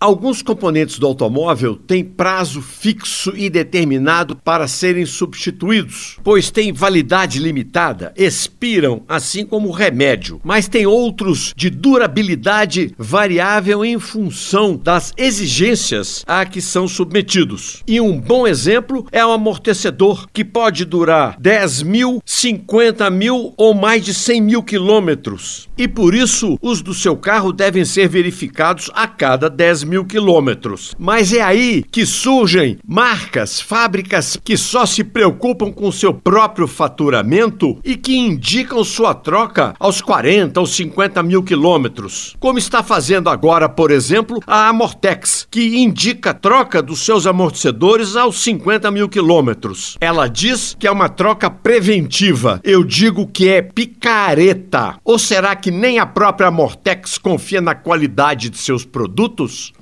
Alguns componentes do automóvel têm prazo fixo e determinado para serem substituídos, pois têm validade limitada, expiram assim como o remédio, mas tem outros de durabilidade variável em função das exigências a que são submetidos. E um bom exemplo é o amortecedor, que pode durar 10 mil, 50 mil ou mais de 100 mil quilômetros. E por isso, os do seu carro devem ser verificados a cada 10 mil quilômetros. Mas é aí que surgem marcas, fábricas que só se preocupam com seu próprio faturamento e que indicam sua troca aos 40 ou 50 mil quilômetros. Como está fazendo agora, por exemplo, a Amortex, que indica a troca dos seus amortecedores aos 50 mil quilômetros. Ela diz que é uma troca preventiva. Eu digo que é picareta. Ou será que nem a própria Amortex confia na qualidade de seus produtos?